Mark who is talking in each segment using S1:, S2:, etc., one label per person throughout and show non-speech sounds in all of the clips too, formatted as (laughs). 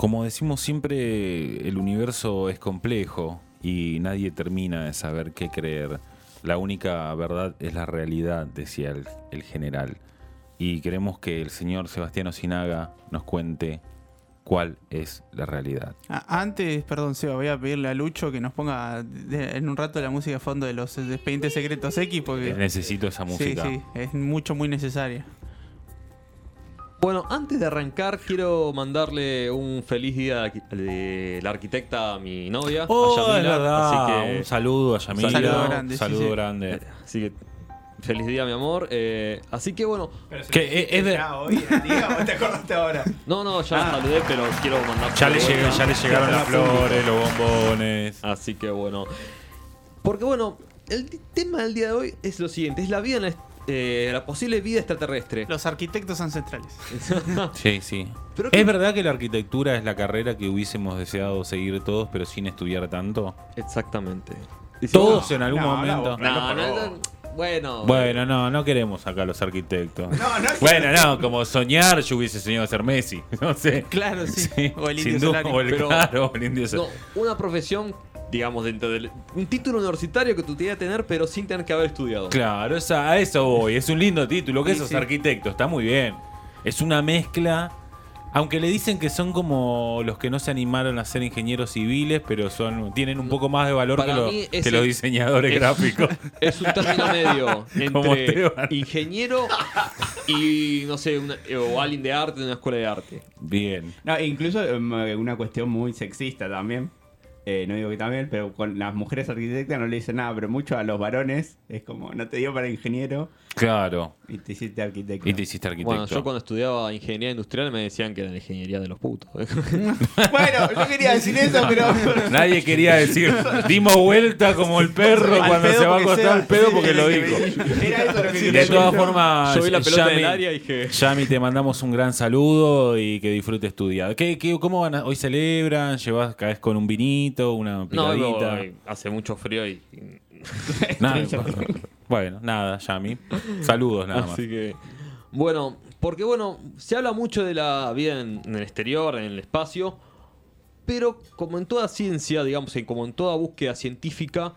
S1: Como decimos siempre, el universo es complejo y nadie termina de saber qué creer. La única verdad es la realidad, decía el, el general. Y queremos que el señor Sebastián Osinaga nos cuente cuál es la realidad.
S2: Ah, Antes, perdón, Seba, voy a pedirle a Lucho que nos ponga en un rato la música de fondo de los expedientes secretos X porque
S1: Necesito esa música.
S2: sí, sí, es mucho, muy necesaria.
S3: Bueno, antes de arrancar, quiero mandarle un feliz día de la arquitecta a mi novia. a
S1: Oh,
S3: Yamila,
S1: es verdad.
S3: Así que,
S1: Un saludo a Yamila.
S2: Saludo grande,
S1: Saludo
S2: sí.
S1: grande. (laughs)
S3: así que feliz día, mi amor. Eh, así que bueno,
S1: Que es de-
S4: hoy en día (laughs) o te acordaste ahora?
S3: no, no, ya la saludé, pero quiero mandar.
S1: Ya le, llegué- ya le llegaron las flores, los bombones.
S3: Así que bueno. Porque bueno, el tema del día de hoy es lo siguiente: es la vida en la, eh, la posible vida extraterrestre.
S2: Los arquitectos ancestrales. (laughs)
S1: Sí, sí.
S3: Pero
S1: ¿Es
S3: que-
S1: verdad que la arquitectura es la carrera que hubiésemos deseado seguir todos, pero sin estudiar tanto?
S3: Exactamente. Y si-
S1: Todos en algún
S4: no,
S1: momento.
S4: no,
S3: No, no, no, bueno.
S1: Bueno, no, no queremos acá los arquitectos.
S4: No, no
S1: Bueno, no, como soñar, yo hubiese soñado ser Messi. (laughs) No sé.
S2: Claro, sí.
S1: Sí,
S2: O el
S1: sin
S2: indio Solari.
S1: o el,
S3: Pero-
S1: claro, el indio
S3: No, una profesión, digamos, dentro del. Un título universitario que tú tienes que tener, pero sin tener que haber estudiado.
S1: Claro, esa- a eso voy. Es un lindo título. ¿Qué
S2: Sí,
S1: sos
S2: sí.
S1: arquitecto? Está muy bien. Es una mezcla. Aunque le dicen que son como los que no se animaron a ser ingenieros civiles, pero son tienen un poco más de valor que,
S3: Para
S1: que los diseñadores
S3: es-
S1: gráficos. (laughs)
S3: Es un término medio (laughs) entre ingeniero y, no sé, una- o alguien de arte de una escuela de arte.
S1: Bien.
S4: No, e incluso em, una cuestión muy sexista también. Eh, no digo que también, pero con las mujeres arquitectas no le dicen nada, pero mucho a los varones es como, no te dio para ingeniero
S1: Claro.
S4: y te hiciste arquitecto.
S1: Y te hiciste arquitecto.
S3: Bueno, yo cuando estudiaba ingeniería industrial me decían que era la ingeniería de los putos. (laughs)
S4: bueno, yo quería decir eso, pero...
S1: Nadie quería decir, dimos vuelta como el perro
S2: Al
S1: cuando se va a acostar el pedo porque lo dijo.
S4: Era eso lo que quería
S1: De todas formas,
S3: Yo vi la pelota
S1: Yami-
S3: del área y dije.
S1: Yami, te mandamos un gran saludo y que disfrutes tu día. ¿Qué, qué, ¿Cómo van? a- ¿Hoy celebran? ¿Llevas, caes con un vinito, una
S3: No,
S1: picadita?
S3: no, hace mucho frío y. (laughs)
S1: Nada, bueno, nada, Yami. Saludos nada más.
S3: Así que. Bueno, porque bueno, se habla mucho de la vida en, en el exterior, en el espacio, pero como en toda ciencia, digamos, y como en toda búsqueda científica,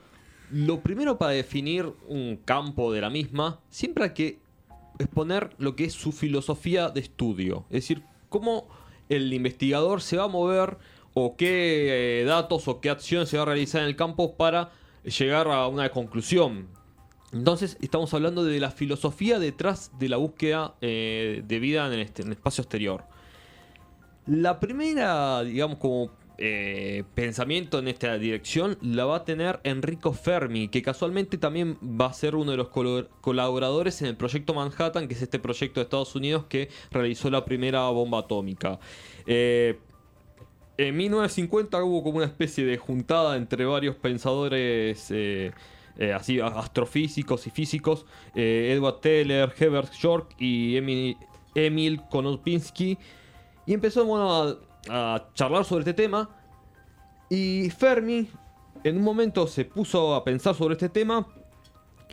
S3: lo primero para definir un campo de la misma, siempre hay que exponer lo que es su filosofía de estudio. Es decir, cómo el investigador se va a mover o qué eh, datos o qué acciones se va a realizar en el campo para llegar a una conclusión. Entonces estamos hablando de la filosofía detrás de la búsqueda eh, de vida en el, este- en el espacio exterior. La primera, digamos, como eh, pensamiento en esta dirección la va a tener Enrico Fermi, que casualmente también va a ser uno de los colaboradores en el proyecto Manhattan, que es este proyecto de Estados Unidos que realizó la primera bomba atómica. En 1950 hubo como una especie de juntada entre varios pensadores eh, eh, así astrofísicos y físicos, eh, Edward Teller, Herbert York y Emil, Emil Konopinski, y empezó a, a charlar sobre este tema. Y Fermi en un momento se puso a pensar sobre este tema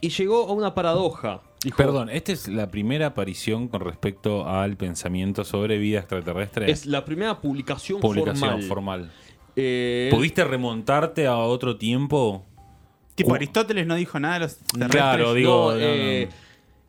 S3: y llegó a una paradoja.
S1: Perdón, ¿esta es la primera aparición con respecto al pensamiento sobre vida extraterrestre?
S3: Es la primera publicación,
S1: Publicación
S3: formal.
S1: formal.
S3: Eh,
S1: ¿Pudiste remontarte a otro tiempo?
S2: Tipo. Aristóteles no dijo nada de los terrestres.
S1: Claro, digo,
S3: no,
S1: no, no,
S3: eh,
S1: no.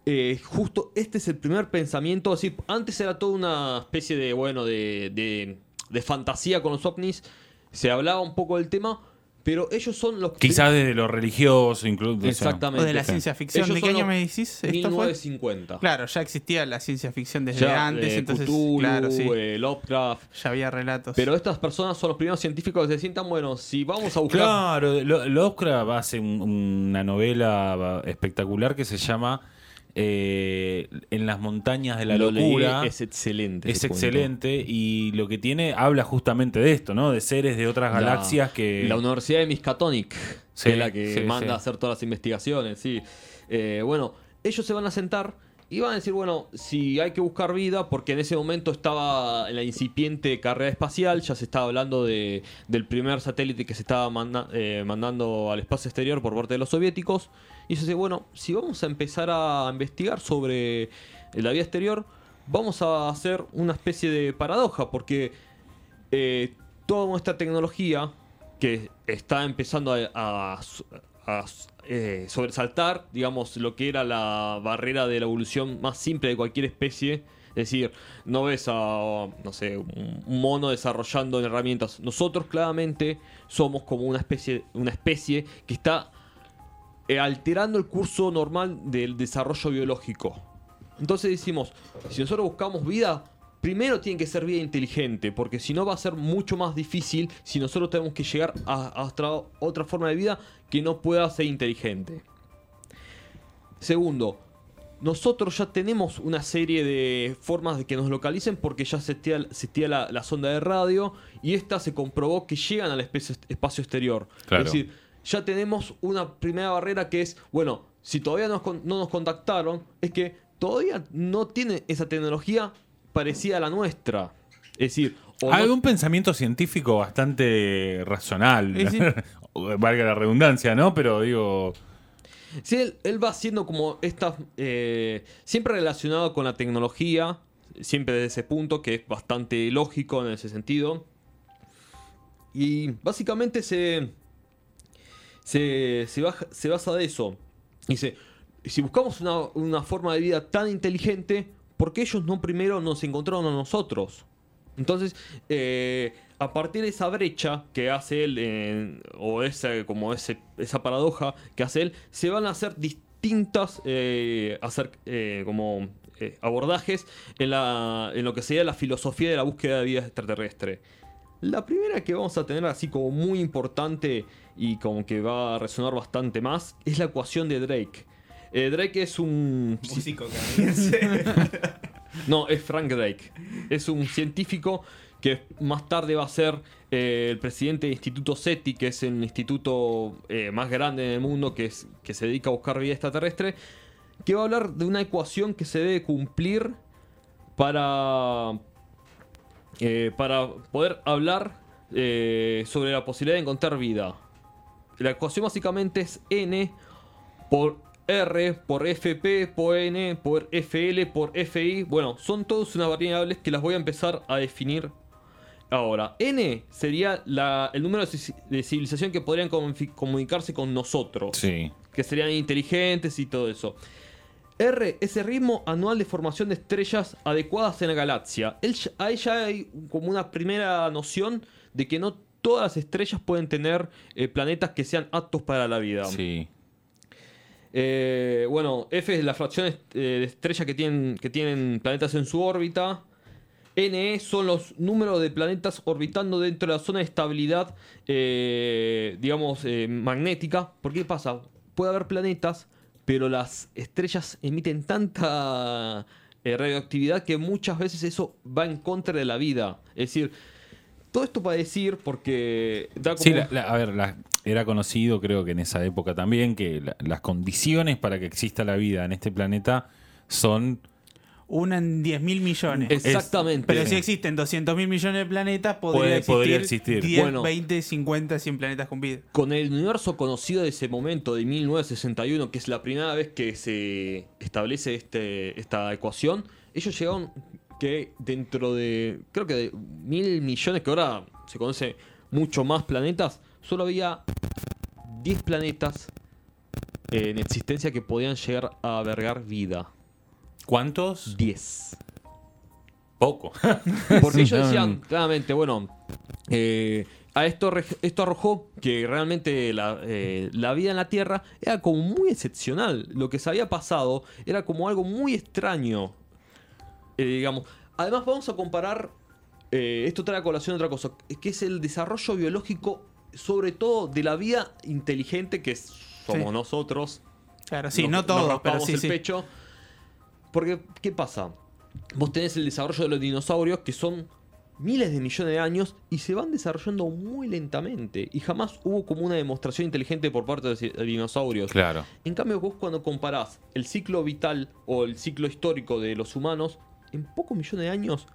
S3: eh, justo este es el primer pensamiento. Así, antes era toda una especie de, bueno, de, de, de fantasía con los ovnis. Se hablaba un poco del tema, pero ellos son los que.
S1: Quizás desde lo religioso, incluso.
S3: Exactamente.
S2: O de la ciencia ficción.
S3: Ellos
S2: ¿De qué año me decís? ¿Esto fue?
S3: 1950.
S2: Claro, ya existía la ciencia ficción desde
S3: Ya,
S2: antes,
S3: eh,
S2: entonces,
S3: Cthulhu,
S2: claro, sí.
S3: eh, Lovecraft.
S2: Ya había relatos.
S3: Pero estas personas son los primeros científicos que se sientan, bueno, si vamos a buscar.
S1: Claro, Lo- Lovecraft hace un- una novela espectacular que se llama eh, En las montañas de la
S3: Lo
S1: locura.
S3: es excelente.
S1: Es
S3: cuento.
S1: excelente y lo que tiene habla justamente de esto, ¿no? De seres de otras
S3: La-
S1: galaxias que
S3: La Universidad de Miskatonic,
S1: Sí,
S3: que es la que
S1: sí,
S3: manda
S1: sí.
S3: a hacer todas las investigaciones, sí. Eh, bueno, ellos se van a sentar y van a decir, bueno, si hay que buscar vida, porque en ese momento estaba en la incipiente carrera espacial, ya se estaba hablando de, del primer satélite que se estaba eh, mandando al espacio exterior por parte de los soviéticos. Y se dice, bueno, si vamos a empezar a investigar sobre la vida exterior, vamos a hacer una especie de paradoja, porque eh, toda nuestra tecnología que está empezando a, eh, sobresaltar, digamos, lo que era la barrera de la evolución más simple de cualquier especie. Es decir, no ves a, no sé, un mono desarrollando herramientas. Nosotros claramente somos como una especie, una especie que está eh, alterando el curso normal del desarrollo biológico. Entonces decimos, si nosotros buscamos vida, primero tiene que ser vida inteligente, porque si no va a ser mucho más difícil si nosotros tenemos que llegar a, a otra, forma de vida que no pueda ser inteligente. Segundo, nosotros ya tenemos una serie de formas de que nos localicen porque ya existía, existía la, la sonda de radio y esta se comprobó que llegan al espacio exterior.
S1: Claro.
S3: Es decir, ya tenemos una primera barrera que es, bueno, si todavía no nos contactaron, es que todavía no tienen esa tecnología parecida a la nuestra. Es decir, o no-
S1: Hay un pensamiento científico bastante racional,
S2: Sí, sí.
S1: valga la redundancia, ¿no? Pero digo,
S3: Sí, él, él va haciendo como esta. eh, siempre relacionado con la tecnología, siempre desde ese punto, que es bastante lógico en ese sentido. Y básicamente se. Se, se, baja- se basa de eso. Dice: si buscamos una, una forma de vida tan inteligente, ¿por qué ellos no primero nos encontraron a nosotros? Entonces, eh, a partir de esa brecha que hace él, en- o esa, como esa paradoja que hace él, se van a hacer distintas eh, hacer, eh, como, eh, abordajes en, la, en lo que sería la filosofía de la búsqueda de vida extraterrestre. La primera que vamos a tener así como muy importante y como que va a resonar bastante más es la ecuación de Drake. Eh, Drake es un
S4: Músico canadiense. (laughs)
S3: no, es Frank Drake. Es un científico que más tarde va a ser eh, el presidente del Instituto SETI, que es el instituto eh, más grande en el mundo que, es, que se dedica a buscar vida extraterrestre, que va a hablar de una ecuación que se debe cumplir para, eh, para poder hablar sobre la posibilidad de encontrar vida. La ecuación básicamente es n por R, por FP, por N, por FL, por FI. Bueno, son todas unas variables que las voy a empezar a definir ahora. N sería la- el número de ci- de civilización que podrían comunicarse con nosotros.
S1: sí.
S3: Que serían inteligentes y todo eso. R es el ritmo anual de formación de estrellas adecuadas en la galaxia. Ahí ya hay como una primera noción de que no todas las estrellas pueden tener eh, planetas que sean aptos para la vida.
S1: Sí.
S3: Eh, bueno, F es la fracción eh, de estrellas que tienen, que tienen planetas en su órbita. NE son los números de planetas orbitando dentro de la zona de estabilidad, eh, digamos, eh, magnética. ¿Por qué pasa? Puede haber planetas, pero las estrellas emiten tanta radioactividad que muchas veces eso va en contra de la vida. Es decir, todo esto para decir, porque da como...
S1: Sí, la- la- a ver, la- era conocido, creo que en esa época también, que la- las condiciones para que exista la vida en este planeta son.
S2: Una en 10 mil millones.
S3: Exactamente.
S2: Pero si existen 200 mil millones de planetas, podría,
S1: Puede-
S2: existir,
S1: podría existir.
S2: 10,
S3: Bueno.
S2: 20, 50, 100 planetas con vida.
S3: Con el universo conocido de ese momento, de 1961, que es la primera vez que se establece este, esta ecuación, ellos llegaron que dentro de, creo que de mil millones, que ahora se conoce mucho más planetas, solo había 10 planetas en existencia que podían llegar a albergar vida.
S1: ¿Cuántos?
S3: 10.
S1: Poco. (laughs)
S3: Porque ellos decían claramente, bueno, eh, a esto, esto arrojó que realmente la, eh, la vida en la Tierra era como muy excepcional. Lo que se había pasado era como algo muy extraño. Eh, digamos. Además, vamos a comparar. eh, esto trae a colación otra cosa, que es el desarrollo biológico, sobre todo de la vida inteligente que somos
S2: Sí.
S3: nosotros.
S2: Claro, sí,
S3: Nos-
S2: no
S3: nos
S2: todos, pero sí,
S3: el
S2: sí.
S3: pecho. Porque, ¿qué pasa? Vos tenés el desarrollo de los dinosaurios que son miles de millones de años y se van desarrollando muy lentamente. Y jamás hubo como una demostración inteligente por parte de los dinosaurios.
S1: Claro.
S3: En cambio, vos cuando comparás el ciclo vital o el ciclo histórico de los humanos, en pocos millones de años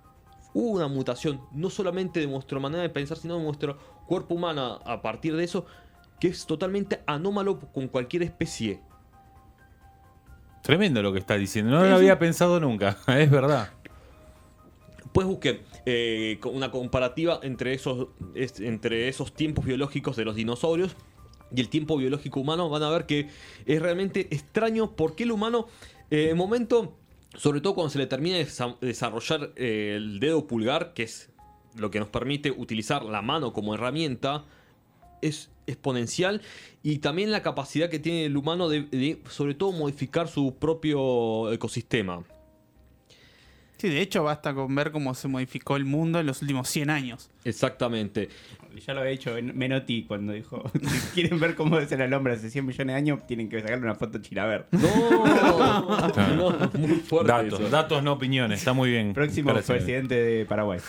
S3: hubo una mutación, no solamente de nuestra manera de pensar, sino de nuestro cuerpo humano a partir de eso, que es totalmente anómalo con cualquier especie.
S1: Tremendo lo que está diciendo. No lo había pensado nunca. (laughs) Es verdad.
S3: Pues busquen eh, una comparativa entre esos, es- entre esos tiempos biológicos de los dinosaurios y el tiempo biológico humano. Van a ver que es realmente extraño porque el humano, eh, en momento, sobre todo cuando se le termina de desa- desarrollar eh, el dedo pulgar, que es lo que nos permite utilizar la mano como herramienta, es exponencial y también la capacidad que tiene el humano de, sobre todo modificar su propio ecosistema.
S2: Sí, de hecho basta con ver cómo se modificó el mundo en los últimos 100 años.
S3: Exactamente.
S4: Ya lo había dicho Menotti cuando dijo: (laughs) Si quieren ver cómo es el hombre hace 100 millones de años, tienen que sacarle una foto a Chilaver.
S3: No, (laughs) no, muy fuerte
S1: Datos,
S3: eso.
S1: datos, no opiniones. Está muy bien.
S4: Próximo
S1: Gracias.
S4: presidente de Paraguay.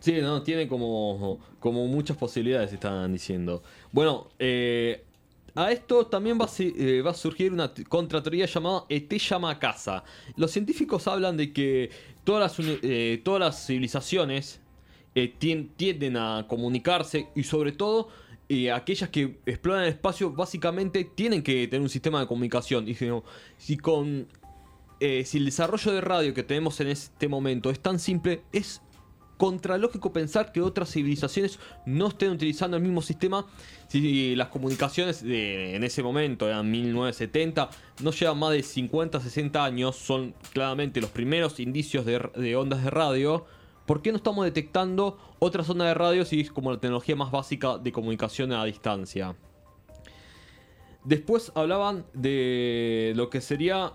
S3: Sí, no, tiene como, como muchas posibilidades, están diciendo. Bueno, eh, a esto también va a, eh, surgir una contrateoría llamada ET llama a casa. Los científicos hablan de que todas las, eh, civilizaciones eh, tien- tienden a comunicarse y sobre todo aquellas que exploran el espacio básicamente tienen que tener un sistema de comunicación. Y si, con si el desarrollo de radio que tenemos en este momento es tan simple, es contralógico pensar que otras civilizaciones no estén utilizando el mismo sistema si las comunicaciones de, en ese momento eran 1970 no llevan más de 50 60 años son claramente los primeros indicios de, de ondas de radio ¿por qué no estamos detectando otras ondas de radio si es como la tecnología más básica de comunicación a distancia? Después hablaban de lo que sería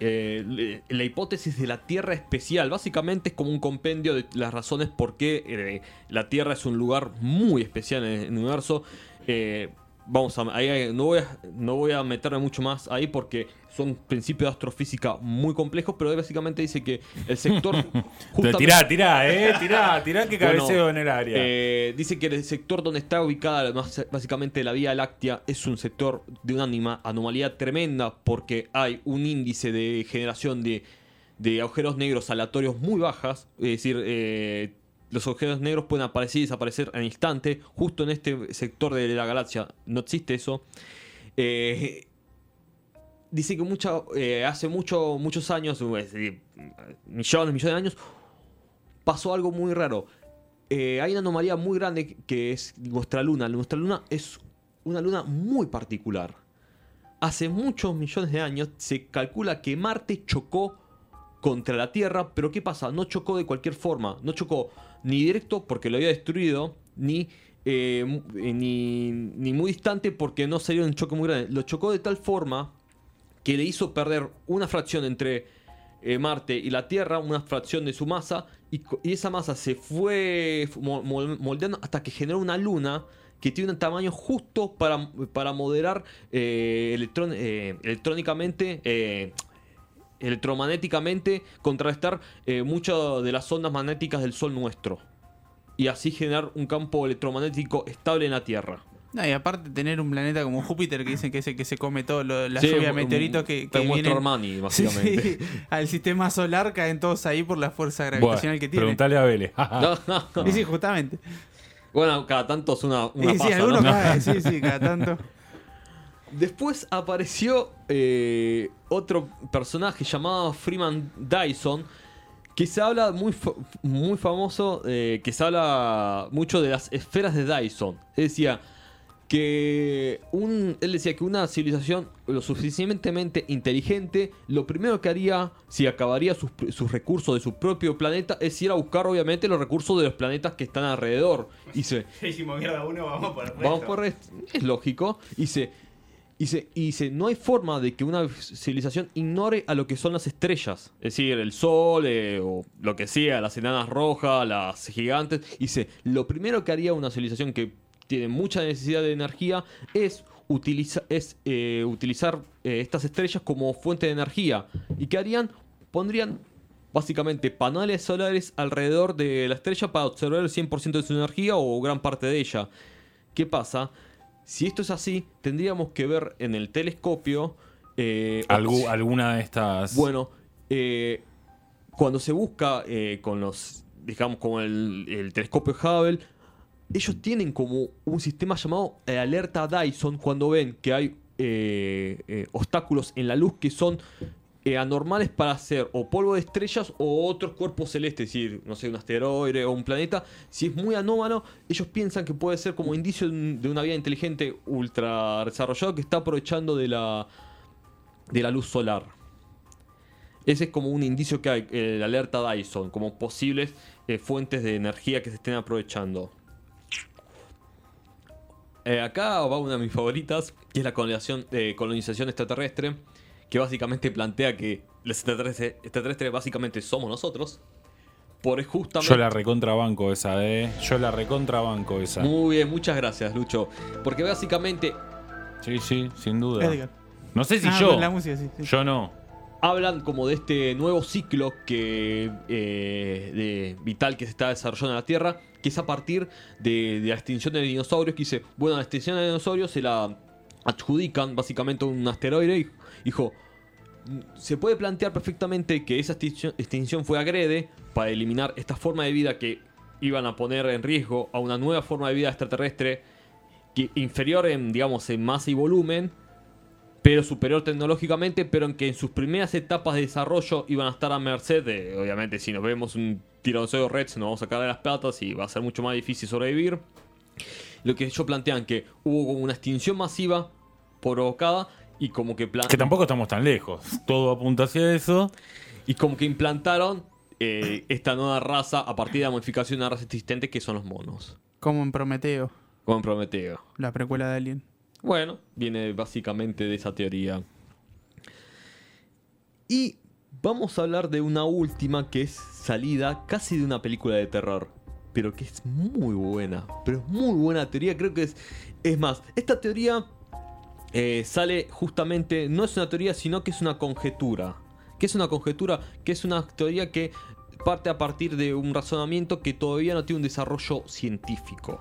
S3: eh, la hipótesis de la Tierra especial. Básicamente es como un compendio de las razones por qué eh, la Tierra es un lugar muy especial en el universo. Eh, vamos a, ahí, no, voy a, no voy a meterme mucho más ahí porque son principios de astrofísica muy complejos, pero básicamente dice que el sector... (laughs) Justamente-
S1: tirá, tirá, eh, tirá, tirá que
S3: Bueno,
S1: cabeceo en el área.
S3: eh, dice que el sector donde está ubicada básicamente la Vía Láctea es un sector de una anima- anomalía tremenda porque hay un índice de generación de, de agujeros negros aleatorios muy bajas. Es decir, eh, los agujeros negros pueden aparecer y desaparecer en instante. Justo en este sector de la galaxia no existe eso. Eh, dice que eh, hace mucho, muchos años, millones, millones de años, pasó algo muy raro. Eh, hay una anomalía muy grande que es nuestra luna. Nuestra luna es una luna muy particular. Hace muchos millones de años se calcula que Marte chocó contra la Tierra, pero ¿qué pasa? No chocó de cualquier forma. No chocó ni directo porque lo había destruido, ni, eh, eh, ni, ni muy distante porque no salió un choque muy grande. Lo chocó de tal forma que le hizo perder una fracción entre eh, Marte y la Tierra, una fracción de su masa, y, esa masa se fue mo- mol- moldeando hasta que generó una luna que tiene un tamaño justo para, para moderar electrón- electrónicamente, electromagnéticamente, contrarrestar eh, muchas de las ondas magnéticas del Sol nuestro. Y así generar un campo electromagnético estable en la Tierra.
S2: No, y aparte tener un planeta como Júpiter que dicen que es el que se come todo lo, la
S3: Sí,
S2: lluvia de meteoritos que, que vienen
S3: Armani, (laughs)
S2: Sí,
S3: básicamente.
S2: sí, al sistema solar caen todos ahí por la fuerza gravitacional que tiene.
S1: preguntale a Vélez. (laughs) (laughs)
S2: Y sí, justamente.
S3: Bueno, cada tanto es una, una
S2: sí,
S3: pasa,
S2: algunos
S3: ¿no?
S2: sí, sí, cada tanto.
S3: Después apareció eh, otro personaje llamado Freeman Dyson, que se habla muy, fa- muy famoso, eh, que se habla mucho de las esferas de Dyson. Decía que un, él decía que una civilización lo suficientemente inteligente, lo primero que haría si acabaría sus, sus recursos de su propio planeta es ir a buscar obviamente los recursos de los planetas que están alrededor. Y se, (laughs)
S4: Si mierda uno, vamos por el resto.
S3: Vamos por. Es lógico. Y se, se, y no hay forma de que una civilización ignore a lo que son las estrellas. Es decir, el sol eh, o lo que sea, las enanas rojas, las gigantes. Se, lo primero que haría una civilización que tiene mucha necesidad de energía es, es eh, utilizar eh, estas estrellas como fuente de energía. ¿Y qué harían? Pondrían básicamente paneles solares alrededor de la estrella para observar el 100% de su energía o gran parte de ella. ¿Qué pasa? Si esto es así, tendríamos que ver en el telescopio... eh,
S1: Algu- alguna de estas.
S3: bueno, eh, cuando se busca eh, con los, digamos, como el, el telescopio Hubble, ellos tienen como un sistema llamado alerta Dyson cuando ven que hay eh, eh, obstáculos en la luz que son eh, anormales para ser o polvo de estrellas o otros cuerpos celestes, es decir, no sé, un asteroide o un planeta. Si es muy anómalo, ellos piensan que puede ser como indicio de un- de una vida inteligente ultra desarrollada que está aprovechando de la, de la luz solar. Ese es como un indicio que hay, eh, la alerta Dyson, como posibles eh, fuentes de energía que se estén aprovechando. Eh, acá va una de mis favoritas, que es la eh, colonización extraterrestre, que básicamente plantea que los extraterrestres, extraterrestres básicamente somos nosotros. Por justamente...
S1: Yo la recontrabanco esa, eh. Yo la recontrabanco esa.
S3: Muy bien, muchas gracias, Lucho. Porque básicamente
S1: Sí, sí, sin duda.
S2: Edgar.
S1: No sé si
S2: Ah,
S1: yo.
S2: con la música, sí, sí.
S1: Yo no.
S3: hablan como de este nuevo ciclo que eh, de vital que se está desarrollando en la Tierra, que es a partir de, de la extinción de dinosaurios, que dice, bueno, la extinción de dinosaurios se la adjudican básicamente a un asteroide y dijo, se puede plantear perfectamente que esa extinción, fue agrede para eliminar esta forma de vida que iban a poner en riesgo a una nueva forma de vida extraterrestre que inferior en, digamos, en masa y volumen, pero superior tecnológicamente, pero en que en sus primeras etapas de desarrollo iban a estar a merced de, obviamente, si nos vemos un tiranosaurio Rex, nos vamos a sacar de las patas y va a ser mucho más difícil sobrevivir. Lo que ellos plantean que hubo una extinción masiva provocada y como que plan-
S1: Que tampoco estamos tan lejos. Todo apunta hacia eso.
S3: y como que implantaron eh, esta nueva raza a partir de la modificación de una raza existente que son los monos,
S2: Como en Prometeo,
S3: como en Prometeo.
S2: la precuela de Alien.
S3: Bueno, viene básicamente de esa teoría. Y vamos a hablar de una última que es salida casi de una película de terror. Pero que es muy buena. Pero es muy buena teoría. Creo que es. Es más, esta teoría eh, sale justamente. No es una teoría, sino que es una conjetura. ¿Qué es una conjetura? Que es una teoría que parte a partir de un razonamiento que todavía no tiene un desarrollo científico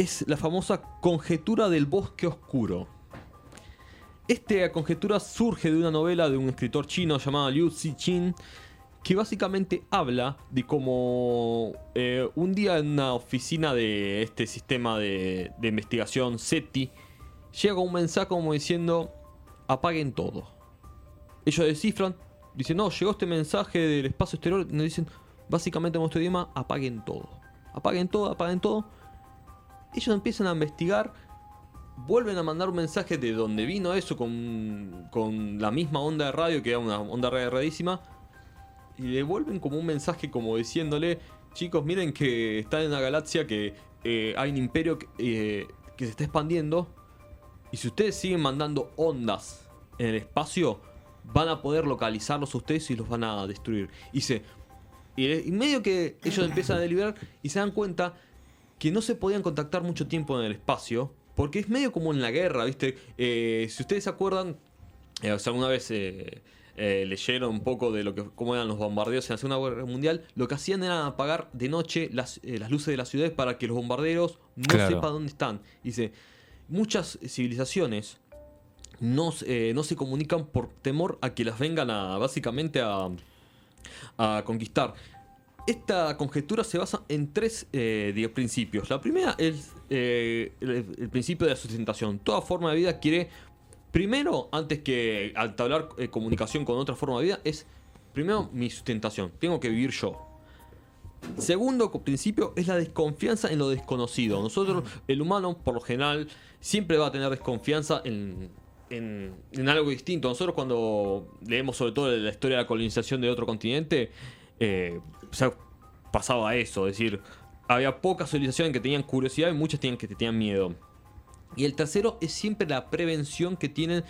S3: es la famosa conjetura del bosque oscuro. Esta conjetura surge de una novela de un escritor chino llamado Liu Cixin, que básicamente habla de cómo eh, un día en una oficina de este sistema de, investigación SETI, llega un mensaje como diciendo, apaguen todo. Ellos descifran, dicen, no, llegó este mensaje del espacio exterior, nos dicen, básicamente en nuestro idioma, apaguen todo. Apaguen todo, apaguen todo ellos empiezan a investigar, vuelven a mandar un mensaje de donde vino eso con, con la misma onda de radio, que era una onda de radio rarísima, y le vuelven como un mensaje como diciéndole, chicos, miren que está en una galaxia que eh, hay un imperio que, eh, que se está expandiendo, y si ustedes siguen mandando ondas en el espacio, van a poder localizarlos ustedes y los van a destruir. Y se... Y, medio que ellos empiezan a deliberar y se dan cuenta que no se podían contactar mucho tiempo en el espacio, porque es medio como en la guerra, ¿viste? Eh, si ustedes se acuerdan, o sea, alguna vez eh, leyeron un poco de lo que cómo eran los bombardeos en la Segunda Guerra Mundial, lo que hacían era apagar de noche las, eh, las luces de las ciudades para que los bombarderos no
S1: Claro.
S3: sepan dónde están. Dice, muchas civilizaciones no, se- eh, no se comunican por temor a que las vengan a, básicamente a, a conquistar. Esta conjetura se basa en tres eh, principios. La primera es eh, el, el principio de la sustentación. Toda forma de vida quiere, primero, antes que entablar eh, comunicación con otra forma de vida, es primero mi sustentación. Tengo que vivir yo. Segundo principio es la desconfianza en lo desconocido. Nosotros, el humano, por lo general, siempre va a tener desconfianza en, en- en algo distinto. Nosotros cuando leemos sobre todo la historia de la colonización de otro continente, eh, o sea, pasaba eso. Es decir, había pocas civilizaciones que tenían curiosidad y muchas tenían que tenían miedo. Y el tercero es siempre la prevención que tienen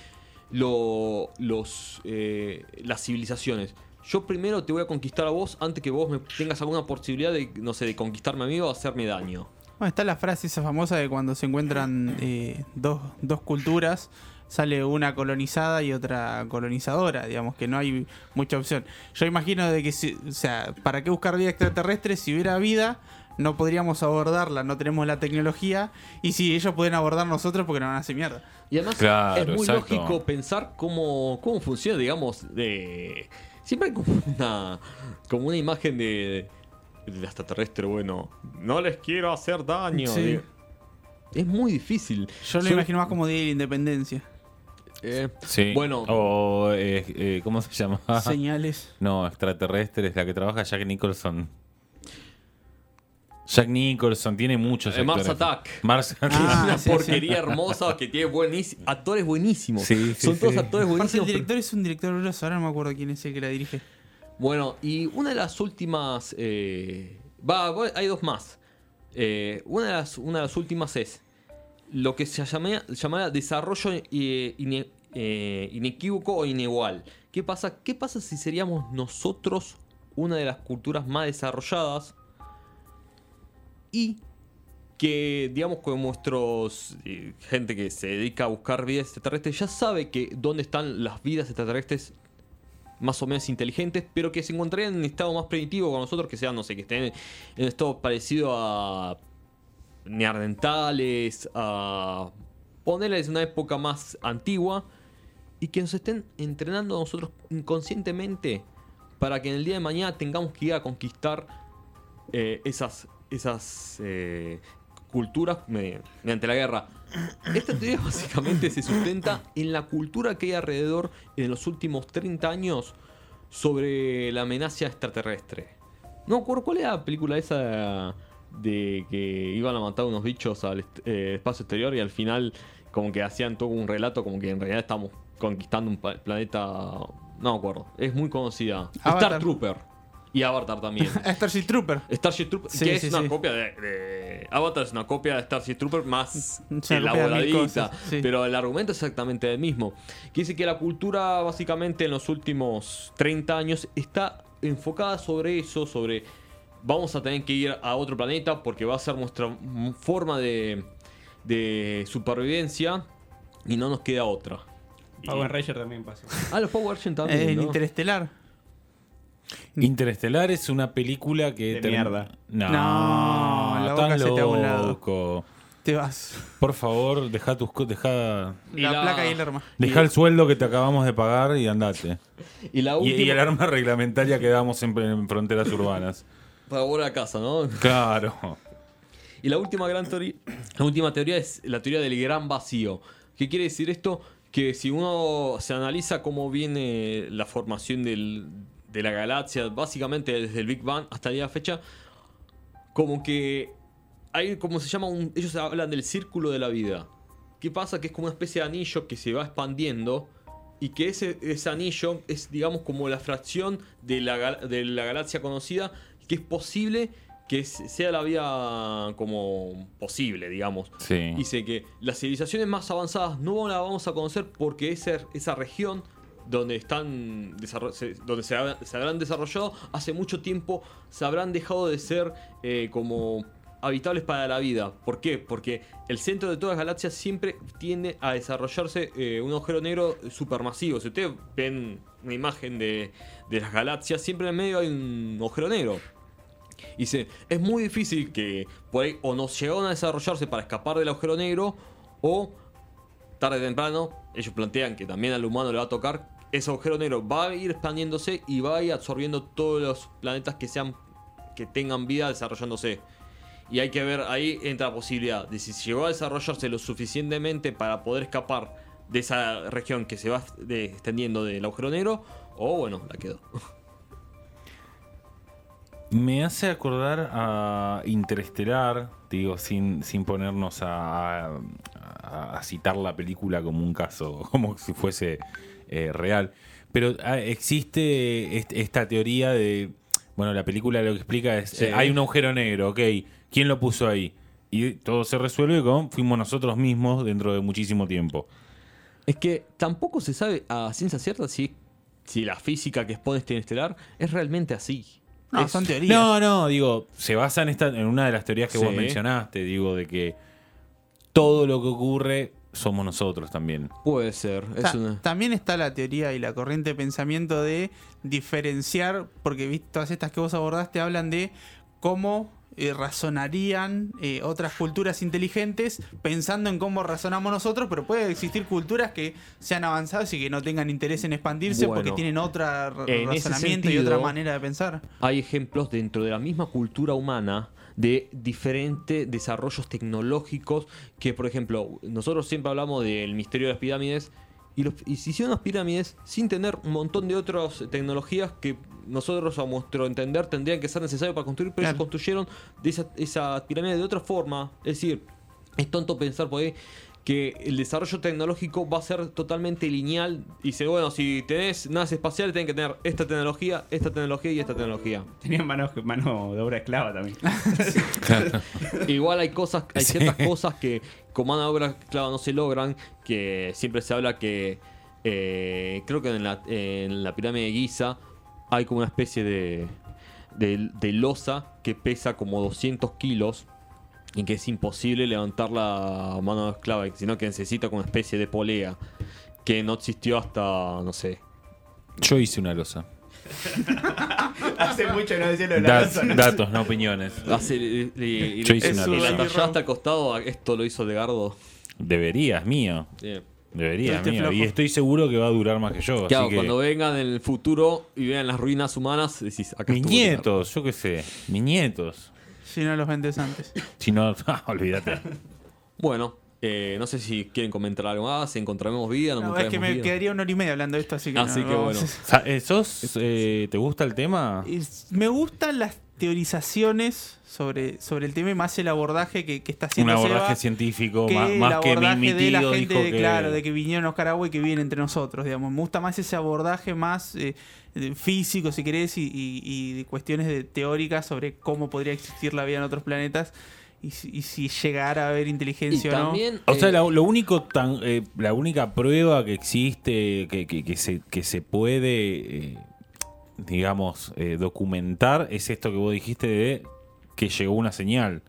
S3: lo- los, eh, las civilizaciones. Yo primero te voy a conquistar a vos antes que vos me tengas alguna posibilidad de, no sé, de conquistarme a mí o hacerme daño.
S2: Bueno, está la frase esa famosa de cuando se encuentran eh, dos, dos culturas, sale una colonizada y otra colonizadora, digamos que no hay mucha opción. Yo imagino de que, si, o sea, ¿para qué buscar vida extraterrestre? Si hubiera vida, no podríamos abordarla, no tenemos la tecnología, y si ellos pueden abordar nosotros porque no van a hacer mierda.
S3: Y además
S1: Claro,
S3: es muy
S1: exacto.
S3: lógico pensar cómo, cómo funciona, digamos, de... Siempre hay como una, como una imagen de, de extraterrestre, bueno, no les quiero hacer daño.
S2: Sí.
S3: Es muy difícil.
S2: Yo lo
S3: Yo-
S2: imagino más como Día de la Independencia.
S3: Eh,
S1: Sí.
S3: Bueno,
S1: O, eh, eh, ¿cómo se llama?
S2: Señales. (laughs)
S1: No, extraterrestres, la que trabaja Jack Nicholson. Jack Nicholson tiene muchos
S3: Eh, Mars. Attack.
S1: Mars
S3: que es
S2: Ah,
S3: una
S2: sí,
S3: porquería hermosa que tiene buenísimos actores buenísimos.
S1: Sí, sí,
S3: Son todos
S1: sí.
S3: actores
S2: Aparte, el
S3: buenísimos.
S2: director es un director grosso. Ahora no me acuerdo quién es el que la dirige.
S3: Bueno, y una de las últimas. eh, va, va- hay dos más. Eh, una, de las, una de las últimas es lo que se llama, llama desarrollo eh, ine- eh, inequívoco o inigual. ¿Qué pasa? ¿Qué pasa si seríamos nosotros una de las culturas más desarrolladas y que, digamos, con nuestros eh, gente que se dedica a buscar vidas extraterrestres ya sabe que dónde están las vidas extraterrestres más o menos inteligentes, pero que se encontrarían en estado más primitivo con nosotros, que sean, no sé, que estén en un estado parecido a neandertales, a ponerles una época más antigua, y que nos estén entrenando a nosotros inconscientemente para que en el día de mañana tengamos que ir a conquistar eh, esas, esas eh, culturas me- mediante la guerra. Esta teoría (laughs) básicamente se sustenta en la cultura que hay alrededor en los últimos 30 años sobre la amenaza extraterrestre. No me acuerdo cuál era la película esa de que iban a matar unos bichos al eh, espacio exterior y al final como que hacían todo un relato como que en realidad estamos conquistando un planeta... No me acuerdo. Es muy conocida. Star. Trooper. Y Avatar también. (laughs)
S2: Starship Trooper.
S3: Starship Trooper,
S2: Sí,
S3: que es una
S2: sí.
S3: copia de, de- Avatar, es una copia de Starship Trooper más elaboradita. Pero el argumento es exactamente el mismo. Que dice que la cultura, básicamente, en los últimos 30 años está enfocada sobre eso, sobre vamos a tener que ir a otro planeta porque va a ser nuestra forma de, de supervivencia y no nos queda otra.
S4: Power Ranger también pasó.
S3: Ah, los Power Rangers también.
S2: en
S3: ¿no?
S2: Interestelar.
S1: Interestelar es una película que...
S4: De
S1: term-
S4: mierda.
S1: No,
S2: No, la boca
S1: estás
S2: se te un lado.
S1: loco.
S2: Te vas.
S1: Por favor, deja tus deja,
S3: Y
S2: La,
S3: la-
S2: placa y el arma.
S1: deja el sueldo que te acabamos de pagar y andate.
S3: Y la
S1: Y,
S3: última.
S1: y el arma reglamentaria que damos en, en fronteras urbanas.
S3: Para volver a casa, ¿no?
S1: Claro.
S3: Y la última gran teoría, la última teoría es la teoría del gran vacío. ¿Qué quiere decir esto? Que si uno se analiza cómo viene la formación del- de la galaxia, básicamente desde el Big Bang hasta el día de la fecha, como que hay como se llama un, ellos hablan del círculo de la vida. ¿Qué pasa? Que es como una especie de anillo que se va expandiendo y que ese, ese anillo es, digamos, como la fracción de la, de la galaxia conocida, que es posible que se- sea la vida como posible, digamos.
S1: Sí.
S3: Dice que las civilizaciones más avanzadas no las vamos a conocer porque esa, esa región donde están se- donde se habrán desarrollado hace mucho tiempo se habrán dejado de ser eh, como habitables para la vida. ¿Por qué? Porque el centro de todas las galaxias siempre tiende a desarrollarse eh, un agujero negro supermasivo. Si ustedes ven una imagen de, de las galaxias, siempre en el medio hay un agujero negro. Y dice, es muy difícil que por ahí o nos llegaron a desarrollarse para escapar del agujero negro o tarde o temprano ellos plantean que también al humano le va a tocar ese agujero negro va a ir expandiéndose y va a ir absorbiendo todos los planetas que sean que tengan vida desarrollándose. Y hay que ver, ahí entra la posibilidad de si llegó a desarrollarse lo suficientemente para poder escapar de esa región que se va extendiendo del agujero negro, o bueno, la quedó. (laughs)
S1: Me hace acordar a Interestelar, digo, sin, sin ponernos a citar la película como un caso, (laughs) como si fuese eh, real. Pero ah, existe est- esta teoría de, bueno, la película lo que explica es,
S3: Sí.
S1: eh, hay un agujero negro, ok, ¿quién lo puso ahí? Y todo se resuelve con, fuimos nosotros mismos dentro de muchísimo tiempo.
S3: Es que tampoco se sabe a ciencia cierta si, si la física que expone este estelar es realmente así.
S2: No,
S3: Es-
S2: son teorías.
S1: No, no, digo, se basa en, esta, en una de las teorías que vos mencionaste, digo, de que todo lo que ocurre somos nosotros también.
S3: Puede ser. Es
S2: Ta-
S3: una...
S2: También está la teoría y la corriente de pensamiento de diferenciar, porque ¿viste? todas estas que vos abordaste hablan de cómo eh, razonarían eh, otras culturas inteligentes pensando en cómo razonamos nosotros, pero puede existir culturas que sean avanzadas y que no tengan interés en expandirse porque tienen otro
S3: en ese
S2: razonamiento y
S3: sentido-
S2: otra manera de pensar.
S3: Hay ejemplos dentro de la misma cultura humana de diferentes desarrollos tecnológicos que, por ejemplo, nosotros siempre hablamos del misterio de las pirámides y, los, y se hicieron las pirámides sin tener un montón de otras tecnologías que nosotros a nuestro entender tendrían que ser necesarias para construir, pero
S2: Claro.
S3: ellos construyeron de esa, esa pirámide de otra forma. Es decir, es tonto pensar por ahí que el desarrollo tecnológico va a ser totalmente lineal. Y dice, bueno, si tenés naves espaciales, tenés que tener esta tecnología, esta tecnología y esta tecnología.
S4: Tenían mano, mano de obra esclava también. (laughs) (laughs)
S3: Igual hay cosas, hay
S1: Sí.
S3: ciertas cosas que con mano de obra esclava no se logran, que siempre se habla que eh, creo que en la, en la pirámide de Giza hay como una especie de, de, de losa que pesa como 200 kilos y que es imposible levantar la mano de esclava, sino que necesita como una especie de polea que no existió hasta, no sé,
S1: Yo hice una losa. (laughs)
S4: Hace mucho que no decía lo de la
S1: Dat-
S4: losa, ¿no?
S1: datos, no opiniones.
S3: hace, y, y-
S1: Yo hice
S3: y
S1: una
S3: la
S1: losa.
S3: tallaste al costado, esto lo hizo Edgardo.
S1: Deberías, mío.
S3: Bien.
S1: Debería,
S2: Este
S1: mío. Y estoy seguro que va a durar más que yo.
S3: Claro,
S1: así que...
S3: cuando vengan en el futuro y vean las ruinas humanas, decís, acá
S1: Mis nietos, yo qué sé. Mis nietos.
S2: Si no los vendes antes.
S1: Si no, (laughs) olvídate.
S3: Bueno, eh, no sé si quieren comentar algo más, encontraremos vida, no,
S2: No, es que
S3: encontraremos
S2: me
S3: vida.
S2: quedaría una hora y media hablando de esto, así que.
S3: Así
S2: no,
S3: que
S2: vamos.
S3: bueno. (laughs)
S1: Eh, ¿Sos, eh, ¿Te gusta el tema?
S2: Me gustan las teorizaciones sobre, sobre el tema y más el abordaje que, que está
S1: Un
S2: haciendo
S1: abordaje
S2: Seba,
S1: científico,
S2: que
S1: más, más que mi, mi
S2: de la
S1: tío
S2: gente
S1: dijo
S2: de,
S1: que...
S2: claro, de que vinieron los Caragua y que viven entre nosotros, digamos. Me gusta más ese abordaje más eh, físico, si querés, y, y- y de cuestiones de teóricas sobre cómo podría existir la vida en otros planetas y, si- y si llegara a haber
S3: Y
S2: inteligencia o no.
S3: también,
S1: O sea,
S3: eh,
S1: la, lo único tan, eh, la única prueba que existe, que, que- que se, que se puede, eh, digamos, eh, documentar es esto que vos dijiste de que llegó una señal.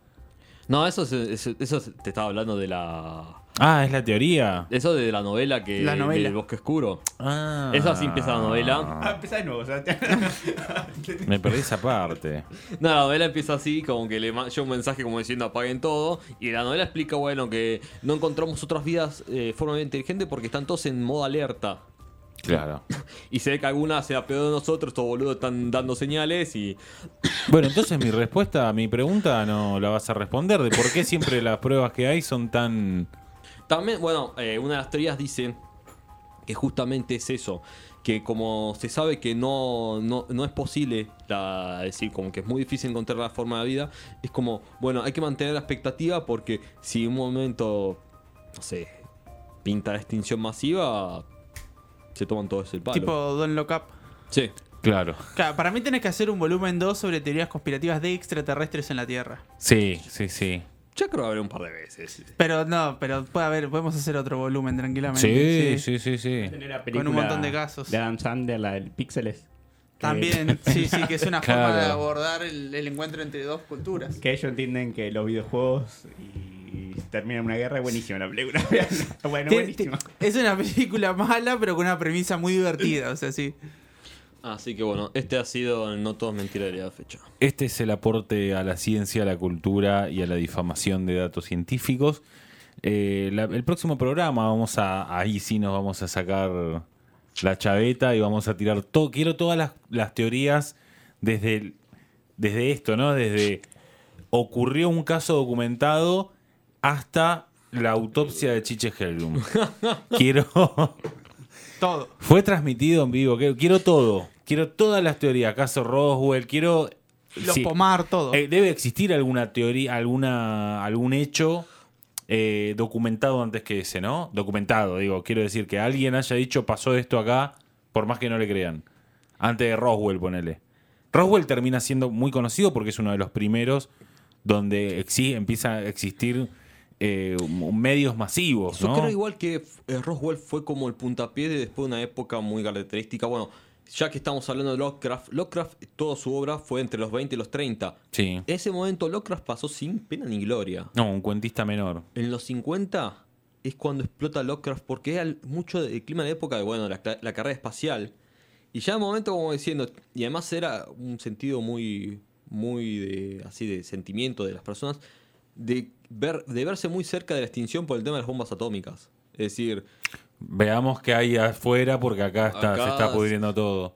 S3: no, eso, es- es- eso es- te estaba hablando de la...
S1: Ah, es la teoría.
S3: Eso de la novela que
S2: La novela.
S3: del Bosque Oscuro.
S1: Ah,
S3: Esa sí empieza la
S4: Ah,
S3: novela.
S4: empezá de nuevo, Sebastián. (laughs)
S1: Me perdí esa parte.
S3: No, la novela empieza así, como que le manda un mensaje como diciendo apaguen todo. Y la novela explica, bueno, que no encontramos otras vidas eh, de forma inteligente porque están todos en modo alerta.
S1: Claro. (laughs)
S3: Y se ve que alguna se apeó de nosotros, estos boludos están dando señales y (coughs)
S1: Bueno, entonces mi respuesta a mi pregunta no la vas a responder de por qué siempre las pruebas que hay son tan...
S3: También, bueno, eh, una de las teorías dice que justamente es eso, que como se sabe que no, no, no es posible, la, es decir, como que es muy difícil encontrar la forma de vida, es como, bueno, hay que mantener la expectativa porque si en un momento, no sé, pinta la extinción masiva, se toman todos el palo.
S2: Tipo Don Look Up.
S3: sí.
S1: Claro.
S2: Claro, para mí tenés que hacer un volumen 2 sobre teorías conspirativas de extraterrestres en la Tierra.
S1: Sí, sí, sí.
S3: Ya creo que habré un par de veces.
S2: Pero no, pero puede haber, podemos hacer otro volumen tranquilamente.
S1: Sí, sí, sí, sí.
S2: Con un montón de casos.
S4: De Adam Sandler, la del Píxeles.
S2: También, sí, sí, que es una (laughs) forma de abordar el, el encuentro entre dos culturas.
S4: Que ellos entienden que los videojuegos y terminan una guerra. Es buenísima la película. (laughs) bueno, buenísima.
S2: es una película mala, pero con una premisa muy divertida, o sea, sí.
S3: Así que bueno, este ha sido el No Todo es Mentira de la fecha.
S1: Este es el aporte a la ciencia, a la cultura y a la difamación de datos científicos. Eh, la- el próximo programa vamos a, ahí sí nos vamos a sacar la chaveta y vamos a tirar todo. Quiero todas las, las teorías desde, el- desde esto, ¿no? Desde ocurrió un caso documentado hasta la autopsia de Chiche Helblum. (laughs) Quiero
S2: Todo.
S1: fue transmitido en vivo. Quiero, quiero todo. Quiero todas las teorías. Caso Roswell. Quiero.
S2: Los
S1: sí.
S2: pomar, todo.
S1: Eh, debe existir alguna teoría, alguna, algún hecho eh, documentado antes que ese, ¿no? Documentado, digo. Quiero decir que alguien haya dicho pasó esto acá, por más que no le crean. Antes de Roswell, ponele. Roswell termina siendo muy conocido porque es uno de los primeros donde exi- empieza a existir eh, medios masivos,
S3: Yo
S1: ¿no?
S3: creo igual que eh, Roswell fue como el puntapié de después de una época muy característica. Bueno, ya que estamos hablando de Lovecraft, Lovecraft, toda su obra fue entre los 20 y los 30.
S1: Sí.
S3: En ese momento Lovecraft pasó sin pena ni gloria.
S1: No, un cuentista menor.
S3: En los 50 es cuando explota Lovecraft porque era mucho del clima de la época de, bueno, la, la carrera espacial. Y ya en un momento como diciendo, y además era un sentido muy, muy de, así de sentimiento de las personas, de, ver, de verse muy cerca de la extinción por el tema de las bombas atómicas. Es decir,
S1: Veamos qué hay afuera porque acá, está,
S3: Acá
S1: se está
S3: es-
S1: pudriendo todo.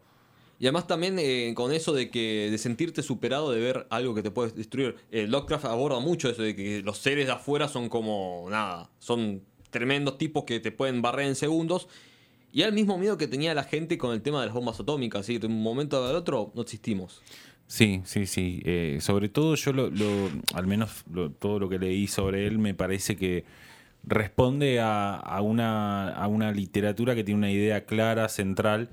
S3: Y además también eh, con eso de que de sentirte superado de ver algo que te puede destruir. Eh, Lovecraft aborda mucho eso de que los seres de afuera son como nada, son tremendos tipos que te pueden barrer en segundos Y era el mismo miedo que tenía la gente con el tema de las bombas atómicas, ¿sí? De un momento al otro no existimos.
S1: Sí, sí, sí. Eh, sobre todo yo, lo, lo- al menos lo- todo lo que leí sobre él, me parece que responde a, a una, a una literatura que tiene una idea clara, central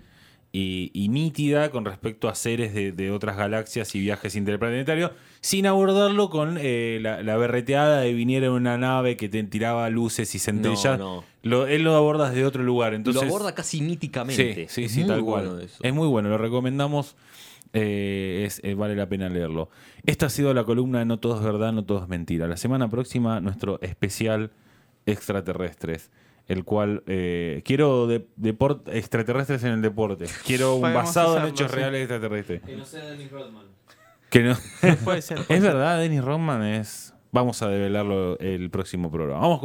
S1: y, y nítida con respecto a seres de, de otras galaxias y viajes interplanetarios, sin abordarlo con eh, la, la berreteada de viniera una nave que te tiraba luces y centellas.
S3: no.
S1: Lo- él lo aborda desde otro lugar. Entonces,
S3: lo aborda casi míticamente.
S1: Sí, sí,
S3: Es
S1: sí,
S3: muy
S1: tal
S3: bueno
S1: cual. Es muy bueno, lo recomendamos. eh, es, eh, vale la pena leerlo. Esta ha sido la columna de No todo es verdad, no todo es mentira. La semana próxima, nuestro especial extraterrestres. El cual eh, quiero de, deport- extraterrestres en el deporte. Quiero un
S2: Podemos
S1: basado en hechos reales extraterrestres.
S3: Que no sea Dennis Rodman.
S1: Que no. (laughs)
S2: Puede ser. puede
S1: es
S2: ser.
S1: verdad, Dennis Rodman es. Vamos a develarlo el próximo programa. Vamos con